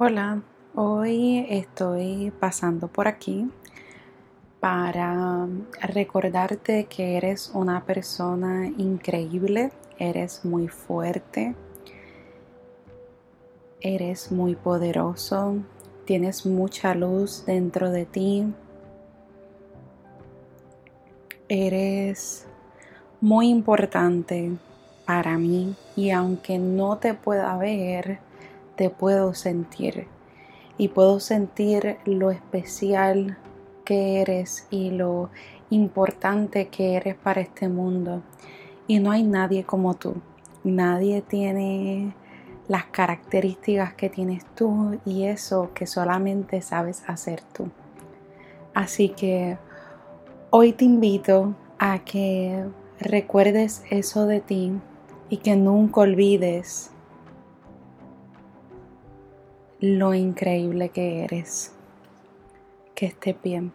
Hola, hoy estoy pasando por aquí para recordarte que eres una persona increíble, eres muy fuerte, eres muy poderoso, tienes mucha luz dentro de ti, eres muy importante para mí y aunque no te pueda ver, te puedo sentir y puedo sentir lo especial que eres y lo importante que eres para este mundo. Y no hay nadie como tú. Nadie tiene las características que tienes tú y eso que solamente sabes hacer tú. Así que hoy te invito a que recuerdes eso de ti y que nunca olvides lo increíble que eres. Que estés bien.